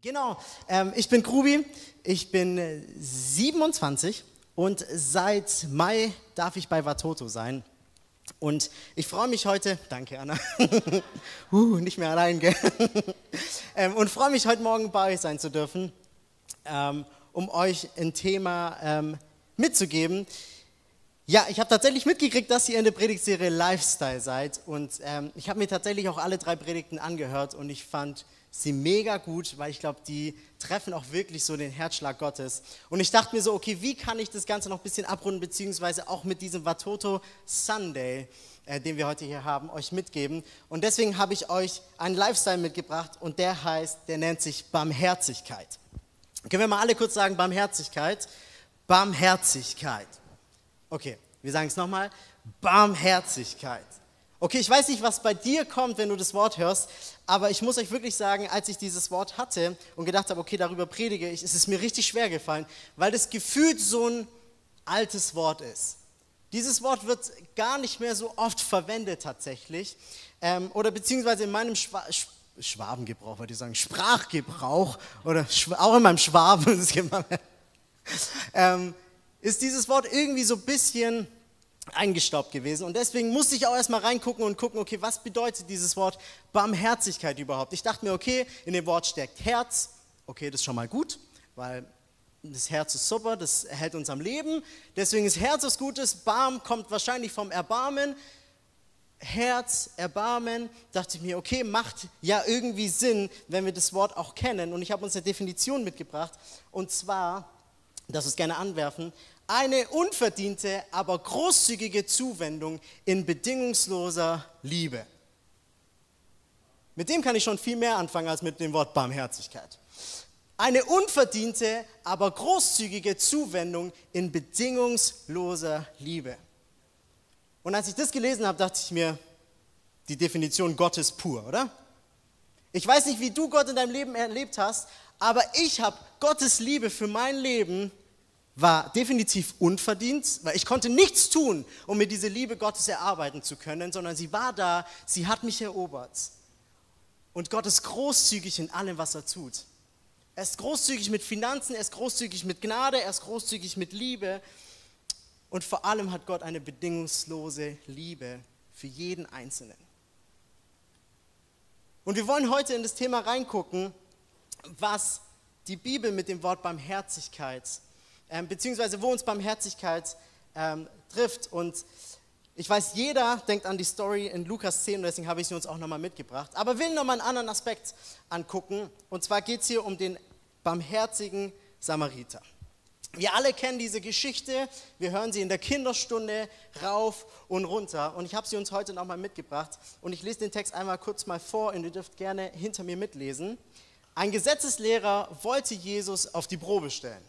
Genau, ähm, ich bin Krubi, ich bin äh, 27 und seit Mai darf ich bei Watoto sein. Und ich freue mich heute, danke Anna, uh, nicht mehr allein, gell? ähm, und freue mich heute Morgen bei euch sein zu dürfen, ähm, um euch ein Thema ähm, mitzugeben. Ja, ich habe tatsächlich mitgekriegt, dass ihr in der Predigtserie Lifestyle seid und ähm, ich habe mir tatsächlich auch alle drei Predigten angehört und ich fand sie mega gut, weil ich glaube, die treffen auch wirklich so den Herzschlag Gottes. Und ich dachte mir so, okay, wie kann ich das Ganze noch ein bisschen abrunden, beziehungsweise auch mit diesem Watoto Sunday, äh, den wir heute hier haben, euch mitgeben. Und deswegen habe ich euch einen Lifestyle mitgebracht und der heißt, der nennt sich Barmherzigkeit. Können wir mal alle kurz sagen, Barmherzigkeit? Barmherzigkeit. Okay, wir sagen es nochmal, Barmherzigkeit. Okay, ich weiß nicht, was bei dir kommt, wenn du das Wort hörst, aber ich muss euch wirklich sagen, als ich dieses Wort hatte und gedacht habe, okay, darüber predige ich, ist es mir richtig schwer gefallen, weil das gefühlt so ein altes Wort ist. Dieses Wort wird gar nicht mehr so oft verwendet tatsächlich, ähm, oder beziehungsweise in meinem Schwa Schwabengebrauch, würde ich sagen, Sprachgebrauch, oder auch in meinem Schwaben, ähm, ist dieses Wort irgendwie so ein bisschen eingestaubt gewesen. Und deswegen musste ich auch erstmal reingucken und gucken, okay, was bedeutet dieses Wort Barmherzigkeit überhaupt? Ich dachte mir, okay, in dem Wort steckt Herz. Okay, das ist schon mal gut, weil das Herz ist super, das hält uns am Leben. Deswegen ist Herz was Gutes. Barm kommt wahrscheinlich vom Erbarmen. Herz, Erbarmen, dachte ich mir, okay, macht ja irgendwie Sinn, wenn wir das Wort auch kennen. Und ich habe uns eine Definition mitgebracht. Und zwar, das ist gerne anwerfen, eine unverdiente, aber großzügige Zuwendung in bedingungsloser Liebe. Mit dem kann ich schon viel mehr anfangen als mit dem Wort Barmherzigkeit. Eine unverdiente, aber großzügige Zuwendung in bedingungsloser Liebe. Und als ich das gelesen habe, dachte ich mir, die Definition Gottes pur, oder? Ich weiß nicht, wie du Gott in deinem Leben erlebt hast, aber ich habe Gottes Liebe für mein Leben war definitiv unverdient, weil ich konnte nichts tun, um mir diese Liebe Gottes erarbeiten zu können, sondern sie war da, sie hat mich erobert. Und Gott ist großzügig in allem, was er tut. Er ist großzügig mit Finanzen, er ist großzügig mit Gnade, er ist großzügig mit Liebe. Und vor allem hat Gott eine bedingungslose Liebe für jeden Einzelnen. Und wir wollen heute in das Thema reingucken, was die Bibel mit dem Wort Barmherzigkeit ähm, beziehungsweise wo uns Barmherzigkeit ähm, trifft. Und ich weiß, jeder denkt an die Story in Lukas 10 und deswegen habe ich sie uns auch nochmal mitgebracht. Aber will nochmal einen anderen Aspekt angucken. Und zwar geht es hier um den barmherzigen Samariter. Wir alle kennen diese Geschichte, wir hören sie in der Kinderstunde rauf und runter und ich habe sie uns heute nochmal mitgebracht und ich lese den Text einmal kurz mal vor und ihr dürft gerne hinter mir mitlesen. Ein Gesetzeslehrer wollte Jesus auf die Probe stellen.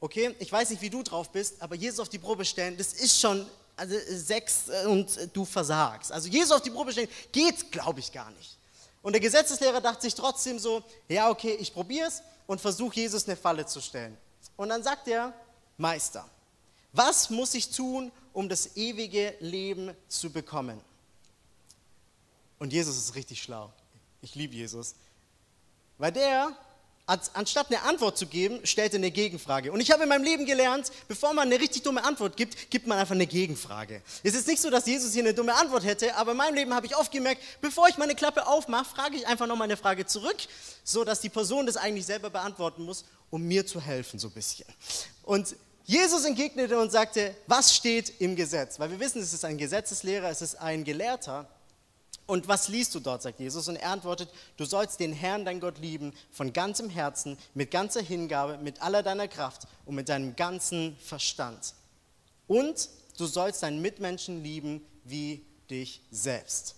Okay, ich weiß nicht, wie du drauf bist, aber Jesus auf die Probe stellen, das ist schon also sechs äh, und du versagst. Also Jesus auf die Probe stellen, geht, glaube ich, gar nicht. Und der Gesetzeslehrer dachte sich trotzdem so, ja, okay, ich probiere es und versuche Jesus eine Falle zu stellen. Und dann sagt er, Meister, was muss ich tun, um das ewige Leben zu bekommen? Und Jesus ist richtig schlau. Ich liebe Jesus. Weil der anstatt eine Antwort zu geben, stellt er eine Gegenfrage. Und ich habe in meinem Leben gelernt, bevor man eine richtig dumme Antwort gibt, gibt man einfach eine Gegenfrage. Es ist nicht so, dass Jesus hier eine dumme Antwort hätte, aber in meinem Leben habe ich oft gemerkt, bevor ich meine Klappe aufmache, frage ich einfach nochmal eine Frage zurück, so dass die Person das eigentlich selber beantworten muss, um mir zu helfen, so ein bisschen. Und Jesus entgegnete und sagte, was steht im Gesetz? Weil wir wissen, es ist ein Gesetzeslehrer, es ist ein Gelehrter. Und was liest du dort, sagt Jesus? Und er antwortet, du sollst den Herrn, dein Gott, lieben, von ganzem Herzen, mit ganzer Hingabe, mit aller deiner Kraft und mit deinem ganzen Verstand. Und du sollst deinen Mitmenschen lieben wie dich selbst.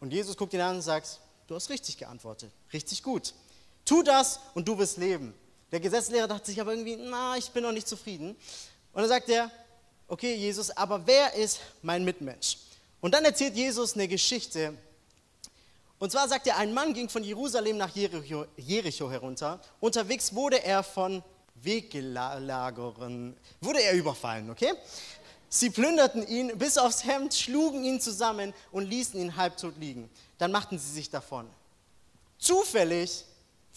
Und Jesus guckt ihn an und sagt, du hast richtig geantwortet, richtig gut. Tu das und du wirst leben. Der Gesetzlehrer dachte sich aber irgendwie, na, ich bin noch nicht zufrieden. Und dann sagt er, okay, Jesus, aber wer ist mein Mitmensch? Und dann erzählt Jesus eine Geschichte. Und zwar sagt er, ein Mann ging von Jerusalem nach Jericho, Jericho herunter. Unterwegs wurde er von Weggelagerern, wurde er überfallen, okay? Sie plünderten ihn bis aufs Hemd, schlugen ihn zusammen und ließen ihn halbtot liegen. Dann machten sie sich davon. Zufällig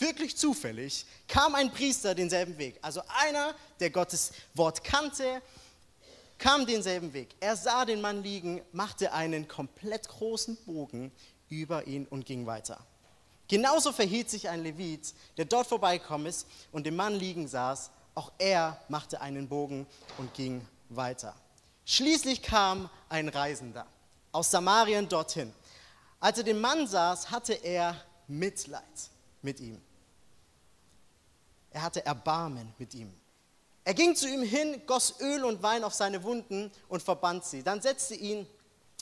wirklich zufällig, kam ein Priester denselben Weg. Also einer, der Gottes Wort kannte, kam denselben Weg. Er sah den Mann liegen, machte einen komplett großen Bogen über ihn und ging weiter. Genauso verhielt sich ein Levit, der dort vorbeikommen ist und den Mann liegen saß. Auch er machte einen Bogen und ging weiter. Schließlich kam ein Reisender aus Samarien dorthin. Als er den Mann saß, hatte er Mitleid mit ihm. Er hatte Erbarmen mit ihm. Er ging zu ihm hin, goss Öl und Wein auf seine Wunden und verband sie. Dann setzte ihn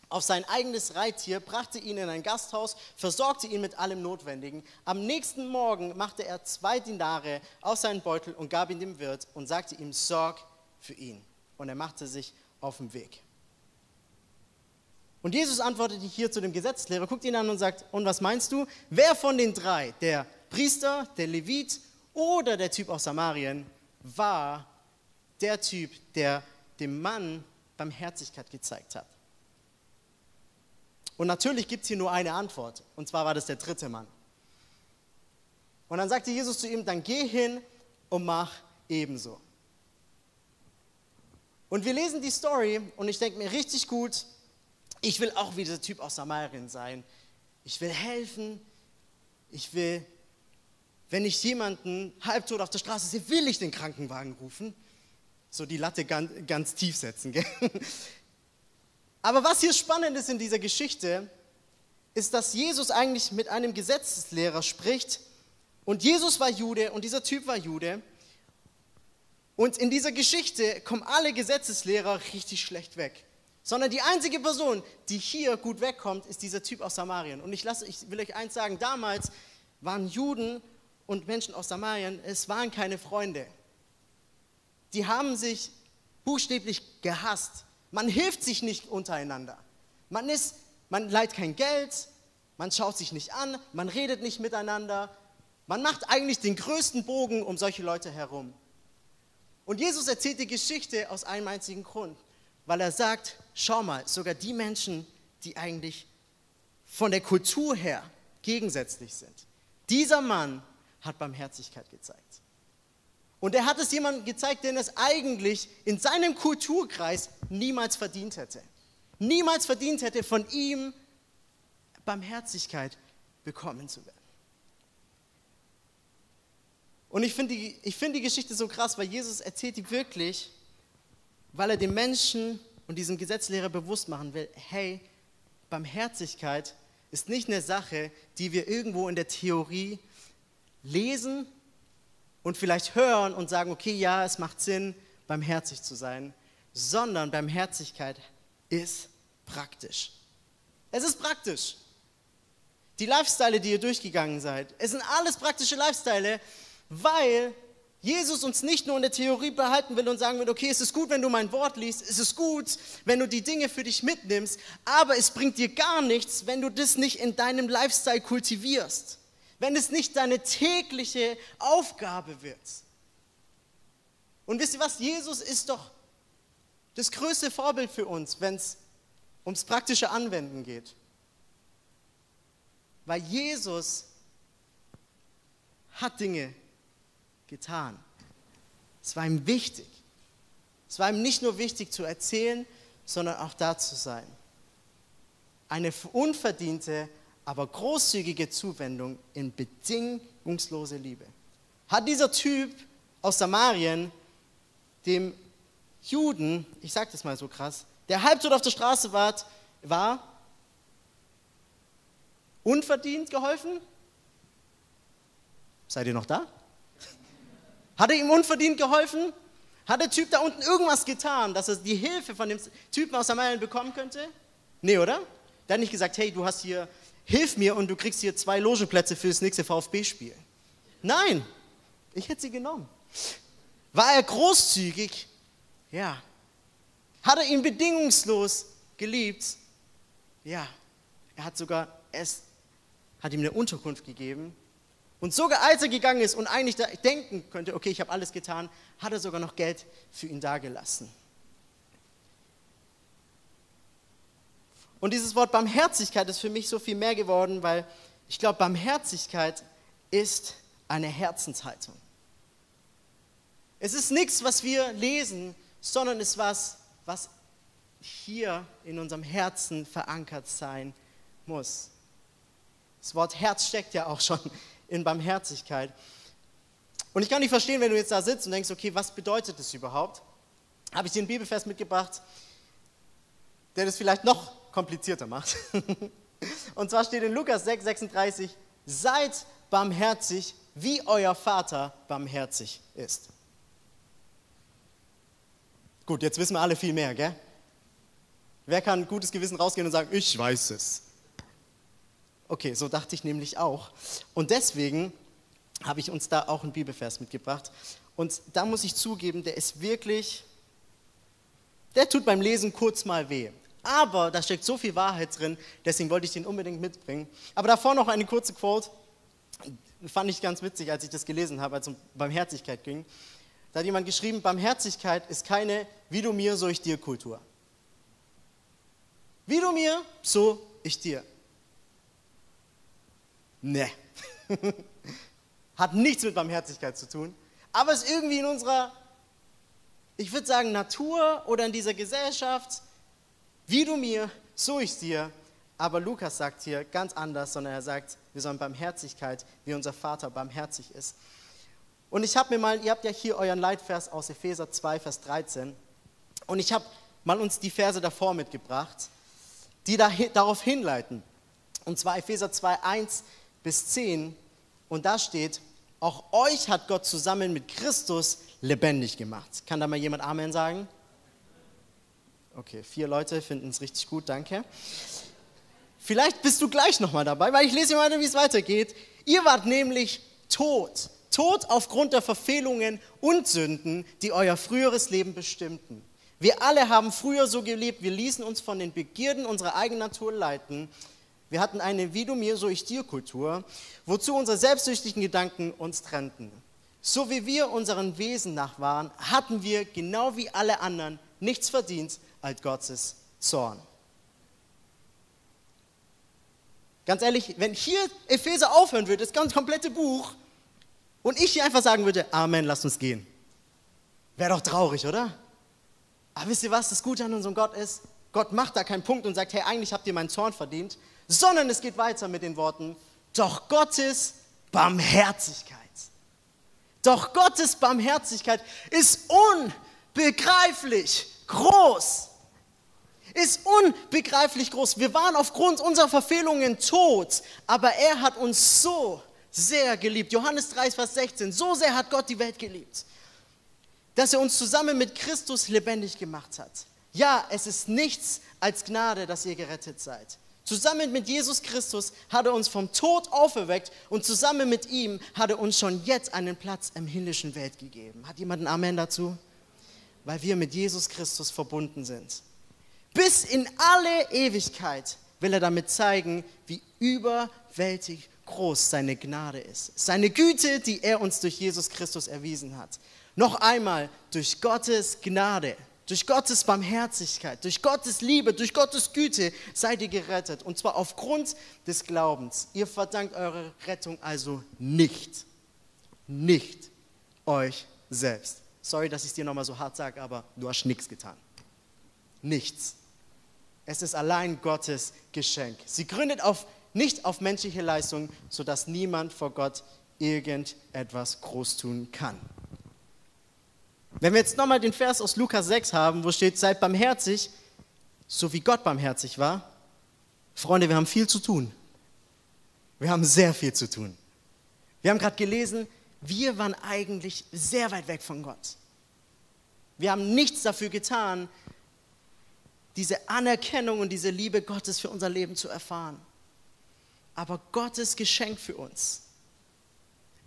auf sein eigenes Reittier, brachte ihn in ein Gasthaus, versorgte ihn mit allem Notwendigen. Am nächsten Morgen machte er zwei Dinare aus seinem Beutel und gab ihn dem Wirt und sagte ihm, sorg für ihn. Und er machte sich auf den Weg. Und Jesus antwortete hier zu dem Gesetzeslehrer, guckt ihn an und sagt, und was meinst du? Wer von den drei, der Priester, der Levit oder der Typ aus Samarien, war der Typ, der dem Mann Barmherzigkeit gezeigt hat. Und natürlich gibt es hier nur eine Antwort, und zwar war das der dritte Mann. Und dann sagte Jesus zu ihm, dann geh hin und mach ebenso. Und wir lesen die Story und ich denke mir richtig gut, ich will auch wie dieser Typ aus Samarien sein. Ich will helfen, ich will wenn ich jemanden halbtot auf der Straße sehe, will ich den Krankenwagen rufen. So die Latte ganz, ganz tief setzen. Gell? Aber was hier spannend ist in dieser Geschichte, ist, dass Jesus eigentlich mit einem Gesetzeslehrer spricht. Und Jesus war Jude und dieser Typ war Jude. Und in dieser Geschichte kommen alle Gesetzeslehrer richtig schlecht weg. Sondern die einzige Person, die hier gut wegkommt, ist dieser Typ aus Samarien. Und ich, lasse, ich will euch eins sagen, damals waren Juden und Menschen aus Samarien, es waren keine Freunde. Die haben sich buchstäblich gehasst. Man hilft sich nicht untereinander. Man, ist, man leiht kein Geld, man schaut sich nicht an, man redet nicht miteinander. Man macht eigentlich den größten Bogen um solche Leute herum. Und Jesus erzählt die Geschichte aus einem einzigen Grund, weil er sagt, schau mal, sogar die Menschen, die eigentlich von der Kultur her gegensätzlich sind. Dieser Mann hat Barmherzigkeit gezeigt. Und er hat es jemandem gezeigt, den es eigentlich in seinem Kulturkreis niemals verdient hätte. Niemals verdient hätte, von ihm Barmherzigkeit bekommen zu werden. Und ich finde die, find die Geschichte so krass, weil Jesus erzählt die wirklich, weil er den Menschen und diesem Gesetzlehrer bewusst machen will, hey, Barmherzigkeit ist nicht eine Sache, die wir irgendwo in der Theorie lesen und vielleicht hören und sagen, okay, ja, es macht Sinn, barmherzig zu sein, sondern Barmherzigkeit ist praktisch. Es ist praktisch. Die Lifestyle, die ihr durchgegangen seid, es sind alles praktische Lifestyle, weil Jesus uns nicht nur in der Theorie behalten will und sagen will, okay, es ist gut, wenn du mein Wort liest, es ist gut, wenn du die Dinge für dich mitnimmst, aber es bringt dir gar nichts, wenn du das nicht in deinem Lifestyle kultivierst wenn es nicht deine tägliche Aufgabe wird. Und wisst ihr was, Jesus ist doch das größte Vorbild für uns, wenn es ums praktische Anwenden geht. Weil Jesus hat Dinge getan. Es war ihm wichtig. Es war ihm nicht nur wichtig zu erzählen, sondern auch da zu sein. Eine unverdiente aber großzügige Zuwendung in bedingungslose Liebe. Hat dieser Typ aus Samarien dem Juden, ich sage das mal so krass, der halbtot auf der Straße war, war unverdient geholfen? Seid ihr noch da? Hat er ihm unverdient geholfen? Hat der Typ da unten irgendwas getan, dass er die Hilfe von dem Typen aus Samarien bekommen könnte? Nee, oder? Der hat nicht gesagt, hey, du hast hier hilf mir und du kriegst hier zwei Logenplätze für das nächste VfB-Spiel. Nein, ich hätte sie genommen. War er großzügig? Ja. Hat er ihn bedingungslos geliebt? Ja. Er hat sogar es, hat ihm eine Unterkunft gegeben. Und sogar als er gegangen ist und eigentlich denken könnte, okay, ich habe alles getan, hat er sogar noch Geld für ihn dagelassen. Und dieses Wort Barmherzigkeit ist für mich so viel mehr geworden, weil ich glaube, Barmherzigkeit ist eine Herzenshaltung. Es ist nichts, was wir lesen, sondern es ist was, was hier in unserem Herzen verankert sein muss. Das Wort Herz steckt ja auch schon in Barmherzigkeit. Und ich kann nicht verstehen, wenn du jetzt da sitzt und denkst, okay, was bedeutet das überhaupt? Habe ich dir einen Bibelfest mitgebracht, der das vielleicht noch komplizierter macht. Und zwar steht in Lukas 6, 36, seid barmherzig, wie euer Vater barmherzig ist. Gut, jetzt wissen wir alle viel mehr, gell? Wer kann gutes Gewissen rausgehen und sagen, ich weiß es? Okay, so dachte ich nämlich auch. Und deswegen habe ich uns da auch einen Bibelvers mitgebracht. Und da muss ich zugeben, der ist wirklich, der tut beim Lesen kurz mal weh. Aber da steckt so viel Wahrheit drin, deswegen wollte ich den unbedingt mitbringen. Aber davor noch eine kurze Quote, fand ich ganz witzig, als ich das gelesen habe, als es um Barmherzigkeit ging. Da hat jemand geschrieben, Barmherzigkeit ist keine wie du mir, so ich dir Kultur. Wie du mir, so ich dir. Ne. Hat nichts mit Barmherzigkeit zu tun, aber ist irgendwie in unserer, ich würde sagen, Natur oder in dieser Gesellschaft wie du mir, so ich dir. Aber Lukas sagt hier ganz anders, sondern er sagt, wir sollen Barmherzigkeit, wie unser Vater barmherzig ist. Und ich habe mir mal, ihr habt ja hier euren Leitvers aus Epheser 2, Vers 13. Und ich habe mal uns die Verse davor mitgebracht, die da, darauf hinleiten. Und zwar Epheser 2, 1 bis 10. Und da steht, auch euch hat Gott zusammen mit Christus lebendig gemacht. Kann da mal jemand Amen sagen? Okay, vier Leute finden es richtig gut, danke. Vielleicht bist du gleich nochmal dabei, weil ich lese mal, wie es weitergeht. Ihr wart nämlich tot. Tot aufgrund der Verfehlungen und Sünden, die euer früheres Leben bestimmten. Wir alle haben früher so gelebt, wir ließen uns von den Begierden unserer eigenen Natur leiten. Wir hatten eine Wie du mir, so ich dir Kultur, wozu unsere selbstsüchtigen Gedanken uns trennten. So wie wir unseren Wesen nach waren, hatten wir, genau wie alle anderen, nichts verdient als Gottes Zorn. Ganz ehrlich, wenn hier Epheser aufhören würde, das ganz komplette Buch, und ich hier einfach sagen würde, Amen, lasst uns gehen, wäre doch traurig, oder? Aber wisst ihr, was das Gute an unserem Gott ist? Gott macht da keinen Punkt und sagt, hey, eigentlich habt ihr meinen Zorn verdient, sondern es geht weiter mit den Worten, doch Gottes Barmherzigkeit. Doch Gottes Barmherzigkeit ist unbegreiflich groß ist unbegreiflich groß. Wir waren aufgrund unserer Verfehlungen tot, aber er hat uns so sehr geliebt. Johannes 3, Vers 16. So sehr hat Gott die Welt geliebt, dass er uns zusammen mit Christus lebendig gemacht hat. Ja, es ist nichts als Gnade, dass ihr gerettet seid. Zusammen mit Jesus Christus hat er uns vom Tod auferweckt und zusammen mit ihm hat er uns schon jetzt einen Platz im himmlischen Welt gegeben. Hat jemand ein Amen dazu? Weil wir mit Jesus Christus verbunden sind. Bis in alle Ewigkeit will er damit zeigen, wie überwältig groß seine Gnade ist. Seine Güte, die er uns durch Jesus Christus erwiesen hat. Noch einmal, durch Gottes Gnade, durch Gottes Barmherzigkeit, durch Gottes Liebe, durch Gottes Güte seid ihr gerettet. Und zwar aufgrund des Glaubens. Ihr verdankt eure Rettung also nicht, nicht euch selbst. Sorry, dass ich es dir nochmal so hart sage, aber du hast nichts getan. Nichts. Es ist allein Gottes Geschenk. Sie gründet auf, nicht auf menschliche Leistung, sodass niemand vor Gott irgendetwas groß tun kann. Wenn wir jetzt nochmal den Vers aus Lukas 6 haben, wo steht, seid barmherzig, so wie Gott barmherzig war. Freunde, wir haben viel zu tun. Wir haben sehr viel zu tun. Wir haben gerade gelesen, wir waren eigentlich sehr weit weg von Gott. Wir haben nichts dafür getan, diese Anerkennung und diese Liebe Gottes für unser Leben zu erfahren. Aber Gottes Geschenk für uns,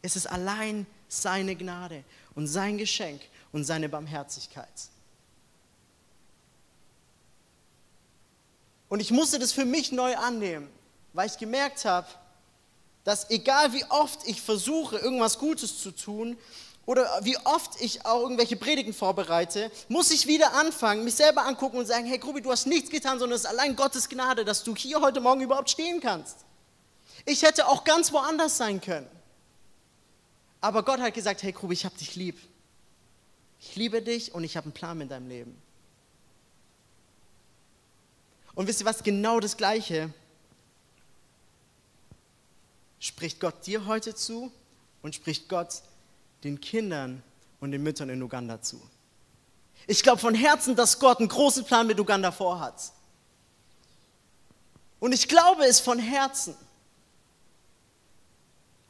es ist allein seine Gnade und sein Geschenk und seine Barmherzigkeit. Und ich musste das für mich neu annehmen, weil ich gemerkt habe, dass egal wie oft ich versuche, irgendwas Gutes zu tun, oder wie oft ich auch irgendwelche Predigen vorbereite, muss ich wieder anfangen, mich selber angucken und sagen, hey Grubi, du hast nichts getan, sondern es ist allein Gottes Gnade, dass du hier heute Morgen überhaupt stehen kannst. Ich hätte auch ganz woanders sein können. Aber Gott hat gesagt, hey Grubi, ich habe dich lieb. Ich liebe dich und ich habe einen Plan mit deinem Leben. Und wisst ihr was? Genau das Gleiche spricht Gott dir heute zu und spricht Gott den Kindern und den Müttern in Uganda zu. Ich glaube von Herzen, dass Gott einen großen Plan mit Uganda vorhat. Und ich glaube es von Herzen.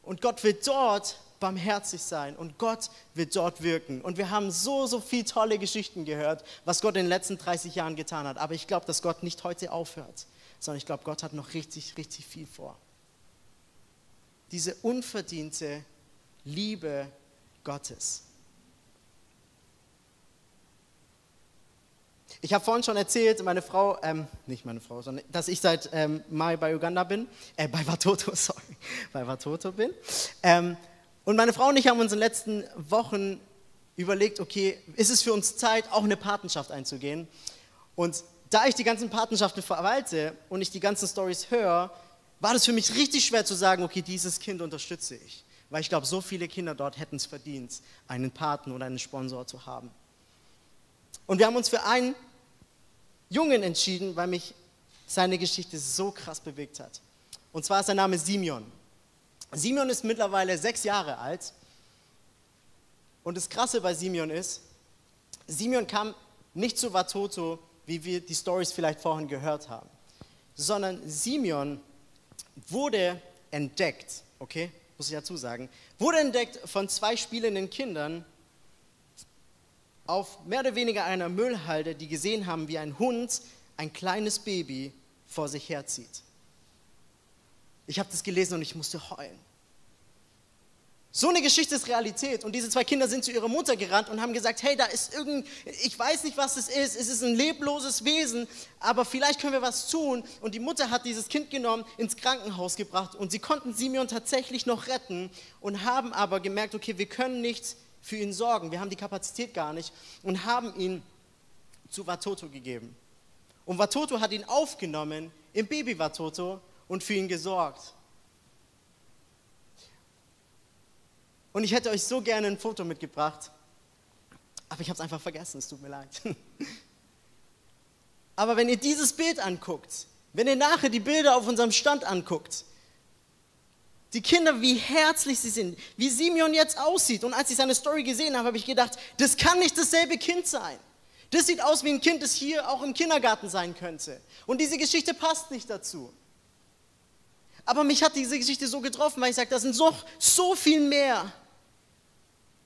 Und Gott wird dort barmherzig sein und Gott wird dort wirken. Und wir haben so, so viele tolle Geschichten gehört, was Gott in den letzten 30 Jahren getan hat. Aber ich glaube, dass Gott nicht heute aufhört, sondern ich glaube, Gott hat noch richtig, richtig viel vor. Diese unverdiente Liebe Gottes. Ich habe vorhin schon erzählt, meine Frau, ähm, nicht meine Frau, sondern dass ich seit ähm, Mai bei Uganda bin, äh, bei Watoto, sorry, bei Watoto bin. Ähm, und meine Frau und ich haben uns in den letzten Wochen überlegt, okay, ist es für uns Zeit, auch eine Patenschaft einzugehen? Und da ich die ganzen Patenschaften verwalte und ich die ganzen Stories höre, war das für mich richtig schwer zu sagen, okay, dieses Kind unterstütze ich. Weil ich glaube, so viele Kinder dort hätten es verdient, einen Paten oder einen Sponsor zu haben. Und wir haben uns für einen Jungen entschieden, weil mich seine Geschichte so krass bewegt hat. Und zwar ist sein Name Simeon. Simeon ist mittlerweile sechs Jahre alt. Und das Krasse bei Simeon ist, Simeon kam nicht zu Watoto, wie wir die Stories vielleicht vorhin gehört haben, sondern Simeon wurde entdeckt, okay, muss ich dazu sagen, wurde entdeckt von zwei spielenden Kindern, auf mehr oder weniger einer Müllhalde, die gesehen haben, wie ein Hund ein kleines Baby vor sich herzieht. Ich habe das gelesen und ich musste heulen. So eine Geschichte ist Realität. Und diese zwei Kinder sind zu ihrer Mutter gerannt und haben gesagt, hey, da ist irgend, ich weiß nicht, was es ist, es ist ein lebloses Wesen, aber vielleicht können wir was tun. Und die Mutter hat dieses Kind genommen, ins Krankenhaus gebracht und sie konnten Simeon tatsächlich noch retten und haben aber gemerkt, okay, wir können nicht für ihn sorgen. Wir haben die Kapazität gar nicht und haben ihn zu Watoto gegeben. Und Watoto hat ihn aufgenommen im Baby Watoto und für ihn gesorgt. Und ich hätte euch so gerne ein Foto mitgebracht, aber ich habe es einfach vergessen, es tut mir leid. Aber wenn ihr dieses Bild anguckt, wenn ihr nachher die Bilder auf unserem Stand anguckt, die Kinder, wie herzlich sie sind, wie Simeon jetzt aussieht. Und als ich seine Story gesehen habe, habe ich gedacht, das kann nicht dasselbe Kind sein. Das sieht aus wie ein Kind, das hier auch im Kindergarten sein könnte. Und diese Geschichte passt nicht dazu. Aber mich hat diese Geschichte so getroffen, weil ich sage, da sind so, so viel mehr,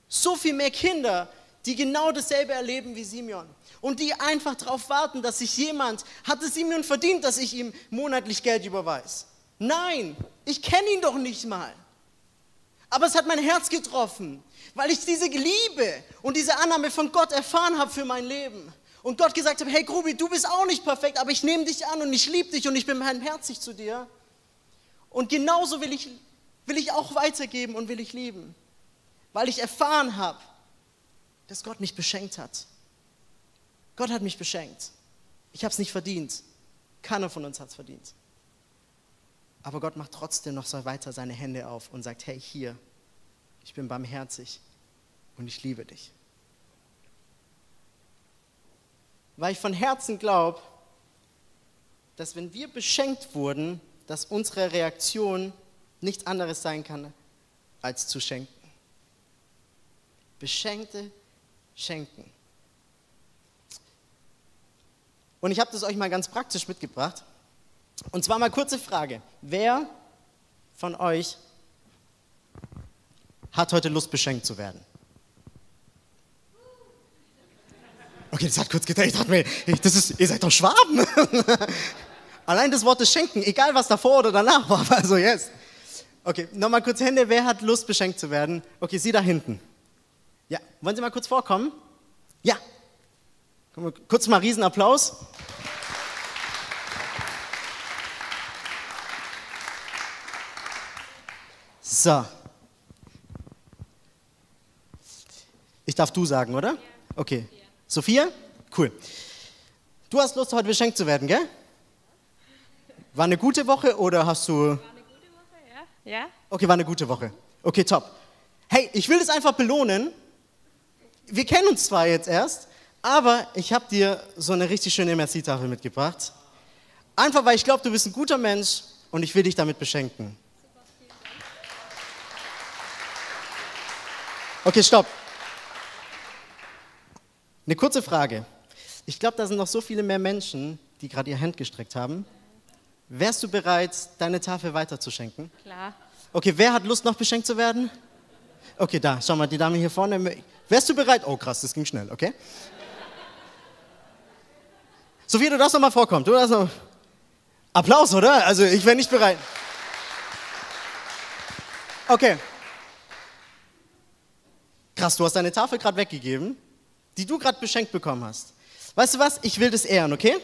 so viel mehr Kinder, die genau dasselbe erleben wie Simeon. Und die einfach darauf warten, dass sich jemand, hat es Simeon verdient, dass ich ihm monatlich Geld überweise. Nein, ich kenne ihn doch nicht mal. Aber es hat mein Herz getroffen, weil ich diese Liebe und diese Annahme von Gott erfahren habe für mein Leben. Und Gott gesagt hat, hey Grubi, du bist auch nicht perfekt, aber ich nehme dich an und ich liebe dich und ich bin barmherzig zu dir. Und genauso will ich, will ich auch weitergeben und will ich lieben, weil ich erfahren habe, dass Gott mich beschenkt hat. Gott hat mich beschenkt. Ich habe es nicht verdient. Keiner von uns hat es verdient. Aber Gott macht trotzdem noch so weiter seine Hände auf und sagt, hey, hier, ich bin barmherzig und ich liebe dich. Weil ich von Herzen glaube, dass wenn wir beschenkt wurden, dass unsere Reaktion nichts anderes sein kann, als zu schenken. Beschenkte schenken. Und ich habe das euch mal ganz praktisch mitgebracht. Und zwar mal kurze Frage. Wer von euch hat heute Lust, beschenkt zu werden? Okay, das hat kurz gedreht. Ich dachte mir, das ist, ihr seid doch Schwaben. Allein das Wort Schenken, egal was davor oder danach war. Also, yes. Okay, nochmal kurz Hände. Wer hat Lust, beschenkt zu werden? Okay, Sie da hinten. Ja, wollen Sie mal kurz vorkommen? Ja. Kurz mal Riesenapplaus. So. Ich darf du sagen, oder? Okay. Sophia? Cool. Du hast Lust, heute beschenkt zu werden, gell? War eine gute Woche oder hast du. War eine gute Woche, ja. ja. Okay, war eine gute Woche. Okay, top. Hey, ich will das einfach belohnen. Wir kennen uns zwar jetzt erst, aber ich habe dir so eine richtig schöne Merci-Tafel mitgebracht. Einfach weil ich glaube, du bist ein guter Mensch und ich will dich damit beschenken. Okay, stopp. Eine kurze Frage. Ich glaube, da sind noch so viele mehr Menschen, die gerade ihr Hand gestreckt haben. Wärst du bereit, deine Tafel weiterzuschenken? Klar. Okay, wer hat Lust, noch beschenkt zu werden? Okay, da, schau mal, die Dame hier vorne. Wärst du bereit? Oh, krass, das ging schnell, okay? Sophia, du darfst noch mal vorkommen. Du darfst noch. Applaus, oder? Also, ich wäre nicht bereit. Okay. Krass, du hast deine Tafel gerade weggegeben, die du gerade beschenkt bekommen hast. Weißt du was? Ich will das ehren, okay?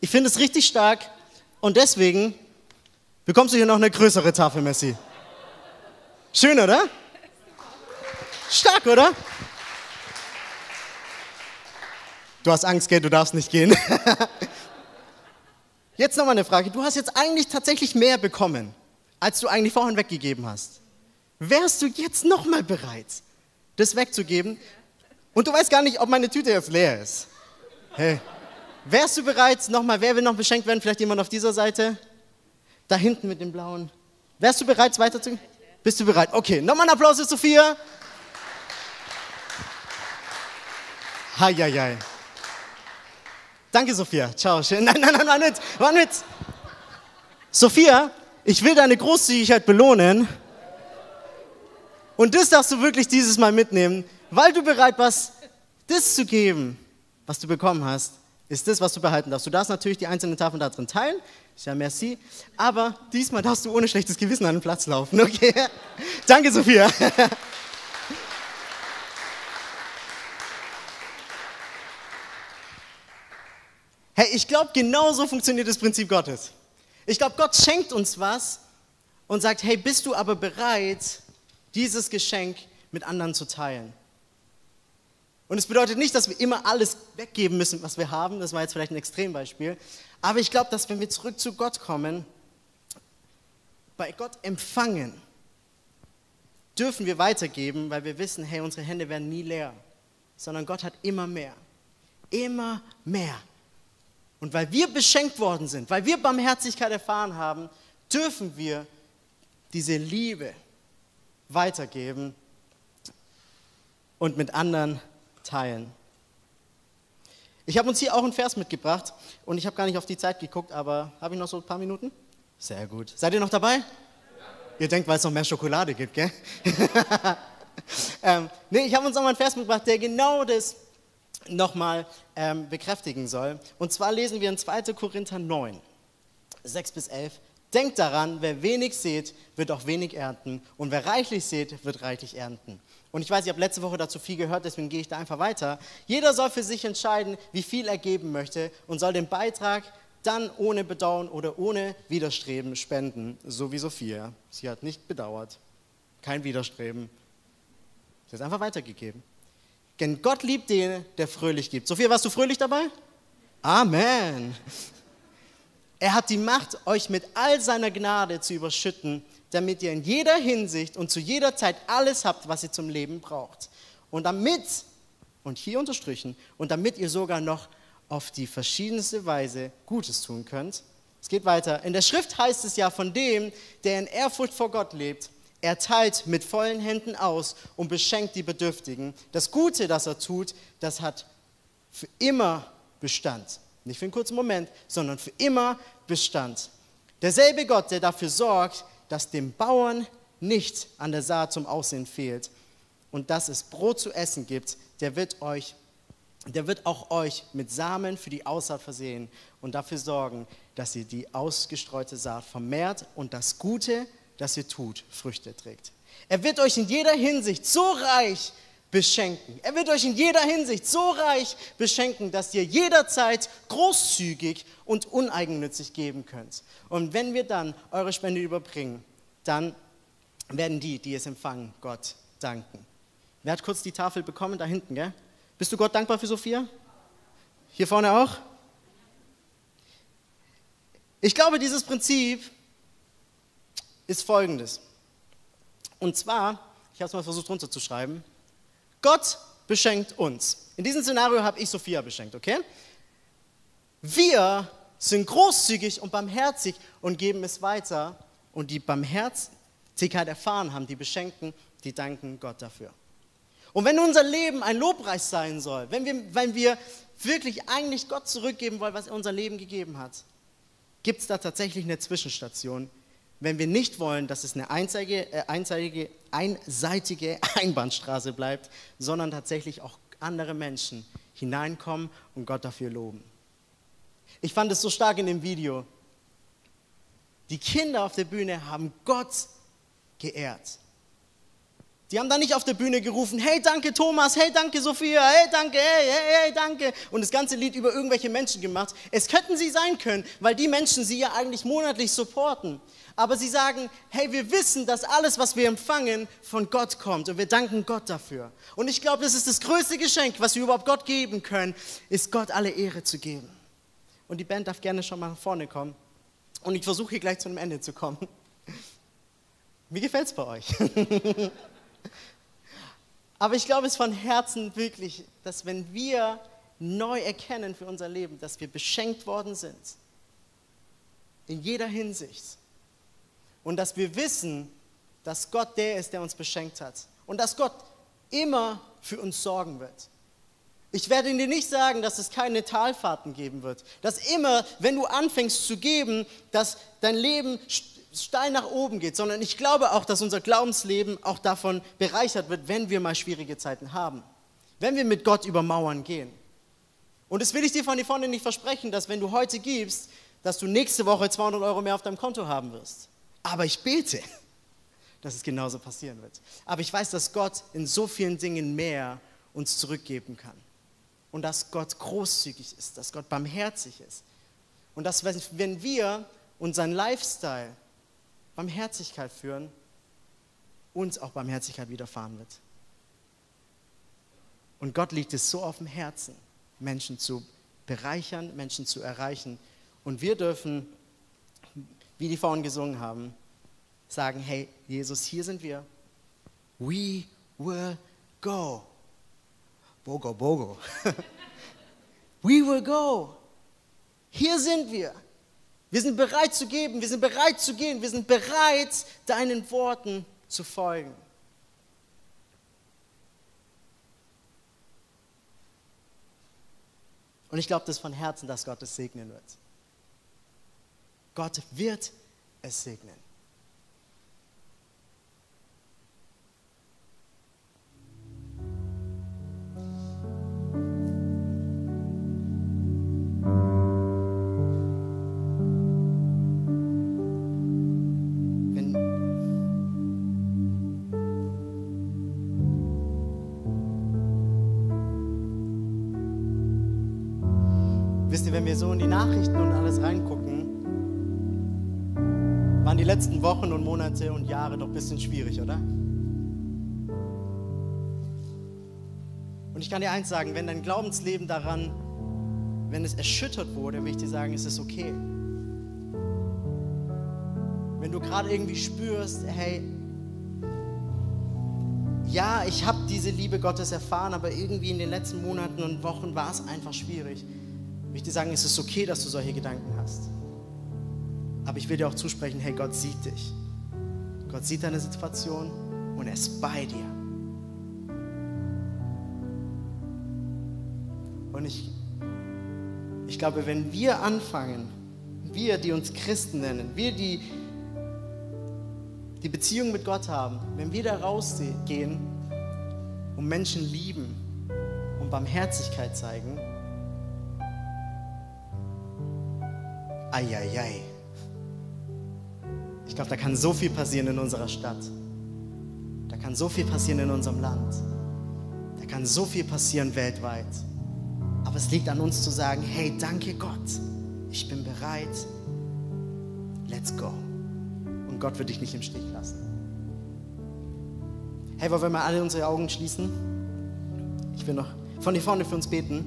Ich finde es richtig stark und deswegen bekommst du hier noch eine größere Tafel, Messi. Schön, oder? Stark, oder? Du hast Angst, gell? Du darfst nicht gehen. Jetzt nochmal eine Frage. Du hast jetzt eigentlich tatsächlich mehr bekommen, als du eigentlich vorhin weggegeben hast. Wärst du jetzt nochmal bereit, das wegzugeben? Und du weißt gar nicht, ob meine Tüte jetzt leer ist. Hey, wärst du bereit, nochmal, wer will noch beschenkt werden? Vielleicht jemand auf dieser Seite? Da hinten mit dem blauen. Wärst du bereit, weiterzugehen? Bist du bereit? Okay, nochmal einen Applaus für Sophia. Hi, hi, hi. Danke, Sophia. Ciao. Schön. Nein, nein, nein, warte mit. Warte mit. Sophia, ich will deine Großzügigkeit belohnen. Und das darfst du wirklich dieses Mal mitnehmen, weil du bereit warst, das zu geben, was du bekommen hast, ist das, was du behalten darfst. Du darfst natürlich die einzelnen Tafeln da drin teilen, ja merci, aber diesmal darfst du ohne schlechtes Gewissen an den Platz laufen, okay? Danke, Sophia. Hey, ich glaube, genau so funktioniert das Prinzip Gottes. Ich glaube, Gott schenkt uns was und sagt, hey, bist du aber bereit, dieses Geschenk mit anderen zu teilen? Und es bedeutet nicht, dass wir immer alles weggeben müssen, was wir haben. Das war jetzt vielleicht ein Extrembeispiel. Aber ich glaube, dass wenn wir zurück zu Gott kommen, bei Gott empfangen, dürfen wir weitergeben, weil wir wissen, hey, unsere Hände werden nie leer, sondern Gott hat immer mehr. Immer mehr. Und weil wir beschenkt worden sind, weil wir Barmherzigkeit erfahren haben, dürfen wir diese Liebe weitergeben und mit anderen teilen. Ich habe uns hier auch einen Vers mitgebracht und ich habe gar nicht auf die Zeit geguckt, aber habe ich noch so ein paar Minuten? Sehr gut. Seid ihr noch dabei? Ja. Ihr denkt, weil es noch mehr Schokolade gibt, gell? ähm, nee, ich habe uns nochmal einen Vers mitgebracht, der genau das nochmal ähm, bekräftigen soll. Und zwar lesen wir in 2. Korinther 9, 6 bis 11. Denkt daran, wer wenig sät, wird auch wenig ernten. Und wer reichlich sät, wird reichlich ernten. Und ich weiß, ich habe letzte Woche dazu viel gehört, deswegen gehe ich da einfach weiter. Jeder soll für sich entscheiden, wie viel er geben möchte und soll den Beitrag dann ohne Bedauern oder ohne Widerstreben spenden, so wie Sophia. Sie hat nicht bedauert, kein Widerstreben. Sie hat einfach weitergegeben. Denn Gott liebt den, der fröhlich gibt. Sophia, warst du fröhlich dabei? Amen. Er hat die Macht, euch mit all seiner Gnade zu überschütten, damit ihr in jeder Hinsicht und zu jeder Zeit alles habt, was ihr zum Leben braucht. Und damit, und hier unterstrichen, und damit ihr sogar noch auf die verschiedenste Weise Gutes tun könnt. Es geht weiter. In der Schrift heißt es ja von dem, der in Ehrfurcht vor Gott lebt, er teilt mit vollen Händen aus und beschenkt die Bedürftigen. Das Gute, das er tut, das hat für immer Bestand. Nicht für einen kurzen Moment, sondern für immer Bestand. Derselbe Gott, der dafür sorgt, dass dem Bauern nicht an der Saat zum Aussehen fehlt und dass es Brot zu essen gibt, der wird euch der wird auch euch mit Samen für die Aussaat versehen und dafür sorgen, dass ihr die ausgestreute Saat vermehrt und das Gute, das ihr tut, Früchte trägt. Er wird euch in jeder Hinsicht so reich beschenken. Er wird euch in jeder Hinsicht so reich beschenken, dass ihr jederzeit großzügig und uneigennützig geben könnt. Und wenn wir dann eure Spende überbringen, dann werden die, die es empfangen, Gott danken. Wer hat kurz die Tafel bekommen? Da hinten, gell? Bist du Gott dankbar für Sophia? Hier vorne auch? Ich glaube, dieses Prinzip ist folgendes. Und zwar Ich habe es mal versucht runterzuschreiben. Gott beschenkt uns. In diesem Szenario habe ich Sophia beschenkt, okay? Wir sind großzügig und barmherzig und geben es weiter. Und die Barmherzigkeit erfahren haben, die Beschenkten, die danken Gott dafür. Und wenn unser Leben ein Lobpreis sein soll, wenn wir, wenn wir wirklich eigentlich Gott zurückgeben wollen, was er unser Leben gegeben hat, gibt es da tatsächlich eine Zwischenstation, wenn wir nicht wollen, dass es eine einseitige, äh, einseitige, einseitige Einbahnstraße bleibt, sondern tatsächlich auch andere Menschen hineinkommen und Gott dafür loben. Ich fand es so stark in dem Video. Die Kinder auf der Bühne haben Gott geehrt. Die haben da nicht auf der Bühne gerufen, hey danke Thomas, hey danke Sophia, hey danke, hey, hey, hey danke und das ganze Lied über irgendwelche Menschen gemacht. Es könnten sie sein können, weil die Menschen sie ja eigentlich monatlich supporten. Aber sie sagen, hey, wir wissen, dass alles, was wir empfangen, von Gott kommt und wir danken Gott dafür. Und ich glaube, das ist das größte Geschenk, was wir überhaupt Gott geben können, ist Gott alle Ehre zu geben. Und die Band darf gerne schon mal nach vorne kommen. Und ich versuche hier gleich zu einem Ende zu kommen. Wie gefällt es bei euch? Aber ich glaube es von Herzen wirklich, dass wenn wir neu erkennen für unser Leben, dass wir beschenkt worden sind, in jeder Hinsicht, und dass wir wissen, dass Gott der ist, der uns beschenkt hat, und dass Gott immer für uns sorgen wird. Ich werde dir nicht sagen, dass es keine Talfahrten geben wird. Dass immer, wenn du anfängst zu geben, dass dein Leben steil nach oben geht, sondern ich glaube auch, dass unser Glaubensleben auch davon bereichert wird, wenn wir mal schwierige Zeiten haben. Wenn wir mit Gott über Mauern gehen. Und das will ich dir von hier vorne nicht versprechen, dass wenn du heute gibst, dass du nächste Woche 200 Euro mehr auf deinem Konto haben wirst. Aber ich bete, dass es genauso passieren wird. Aber ich weiß, dass Gott in so vielen Dingen mehr uns zurückgeben kann und dass Gott großzügig ist, dass Gott barmherzig ist. Und dass, wenn wir unseren Lifestyle Barmherzigkeit führen, uns auch Barmherzigkeit widerfahren wird. Und Gott liegt es so auf dem Herzen, Menschen zu bereichern, Menschen zu erreichen. Und wir dürfen, wie die vorhin gesungen haben, sagen, hey Jesus, hier sind wir. We will go. Bogo, Bogo. We will go. Hier sind wir. Wir sind bereit zu geben, wir sind bereit zu gehen, wir sind bereit, deinen Worten zu folgen. Und ich glaube das von Herzen, dass Gott es segnen wird. Gott wird es segnen. Monate und Jahre doch ein bisschen schwierig, oder? Und ich kann dir eins sagen, wenn dein Glaubensleben daran, wenn es erschüttert wurde, will ich dir sagen, ist es okay. Wenn du gerade irgendwie spürst, hey, ja, ich habe diese Liebe Gottes erfahren, aber irgendwie in den letzten Monaten und Wochen war es einfach schwierig will ich dir sagen, es ist okay, dass du solche Gedanken hast. Aber ich will dir auch zusprechen, hey, Gott sieht dich. Gott sieht deine Situation und er ist bei dir. Und ich, ich glaube, wenn wir anfangen, wir, die uns Christen nennen, wir, die die Beziehung mit Gott haben, wenn wir da rausgehen und Menschen lieben und Barmherzigkeit zeigen, Eieiei. Ich glaube, da kann so viel passieren in unserer Stadt. Da kann so viel passieren in unserem Land. Da kann so viel passieren weltweit. Aber es liegt an uns zu sagen, hey, danke Gott. Ich bin bereit. Let's go. Und Gott wird dich nicht im Stich lassen. Hey, wollen wir mal alle unsere Augen schließen? Ich will noch von hier vorne für uns beten.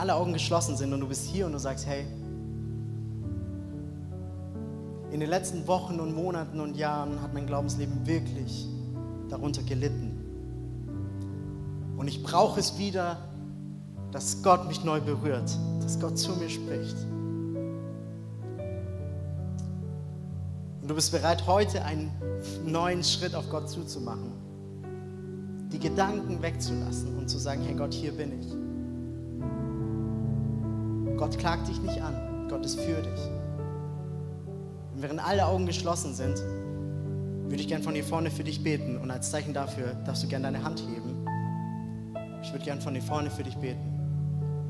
Alle Augen geschlossen sind und du bist hier und du sagst, hey, in den letzten Wochen und Monaten und Jahren hat mein Glaubensleben wirklich darunter gelitten. Und ich brauche es wieder, dass Gott mich neu berührt, dass Gott zu mir spricht. Und du bist bereit, heute einen neuen Schritt auf Gott zuzumachen. Die Gedanken wegzulassen und zu sagen, hey Gott, hier bin ich. Gott klagt dich nicht an, Gott ist für dich. Und während alle Augen geschlossen sind, würde ich gern von hier vorne für dich beten und als Zeichen dafür darfst du gern deine Hand heben. Ich würde gern von hier vorne für dich beten.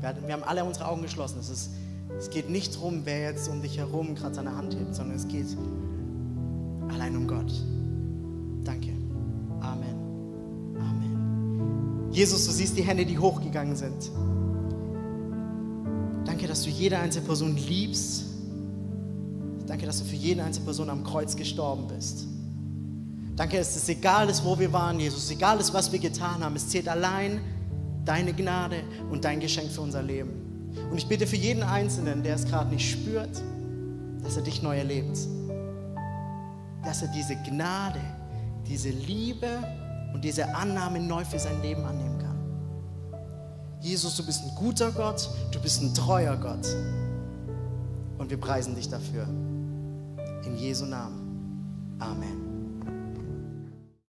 Wir haben alle unsere Augen geschlossen. Es, ist, es geht nicht darum, wer jetzt um dich herum gerade seine Hand hebt, sondern es geht allein um Gott. Danke. Amen. Amen. Jesus, du siehst die Hände, die hochgegangen sind. Dass du jede einzelne Person liebst. Danke, dass du für jede einzelne Person am Kreuz gestorben bist. Danke, dass es egal ist, wo wir waren, Jesus, egal ist, was wir getan haben. Es zählt allein deine Gnade und dein Geschenk für unser Leben. Und ich bitte für jeden Einzelnen, der es gerade nicht spürt, dass er dich neu erlebt. Dass er diese Gnade, diese Liebe und diese Annahme neu für sein Leben kann. Jesus, du bist ein guter Gott, du bist ein treuer Gott. Und wir preisen dich dafür. In Jesu Namen. Amen.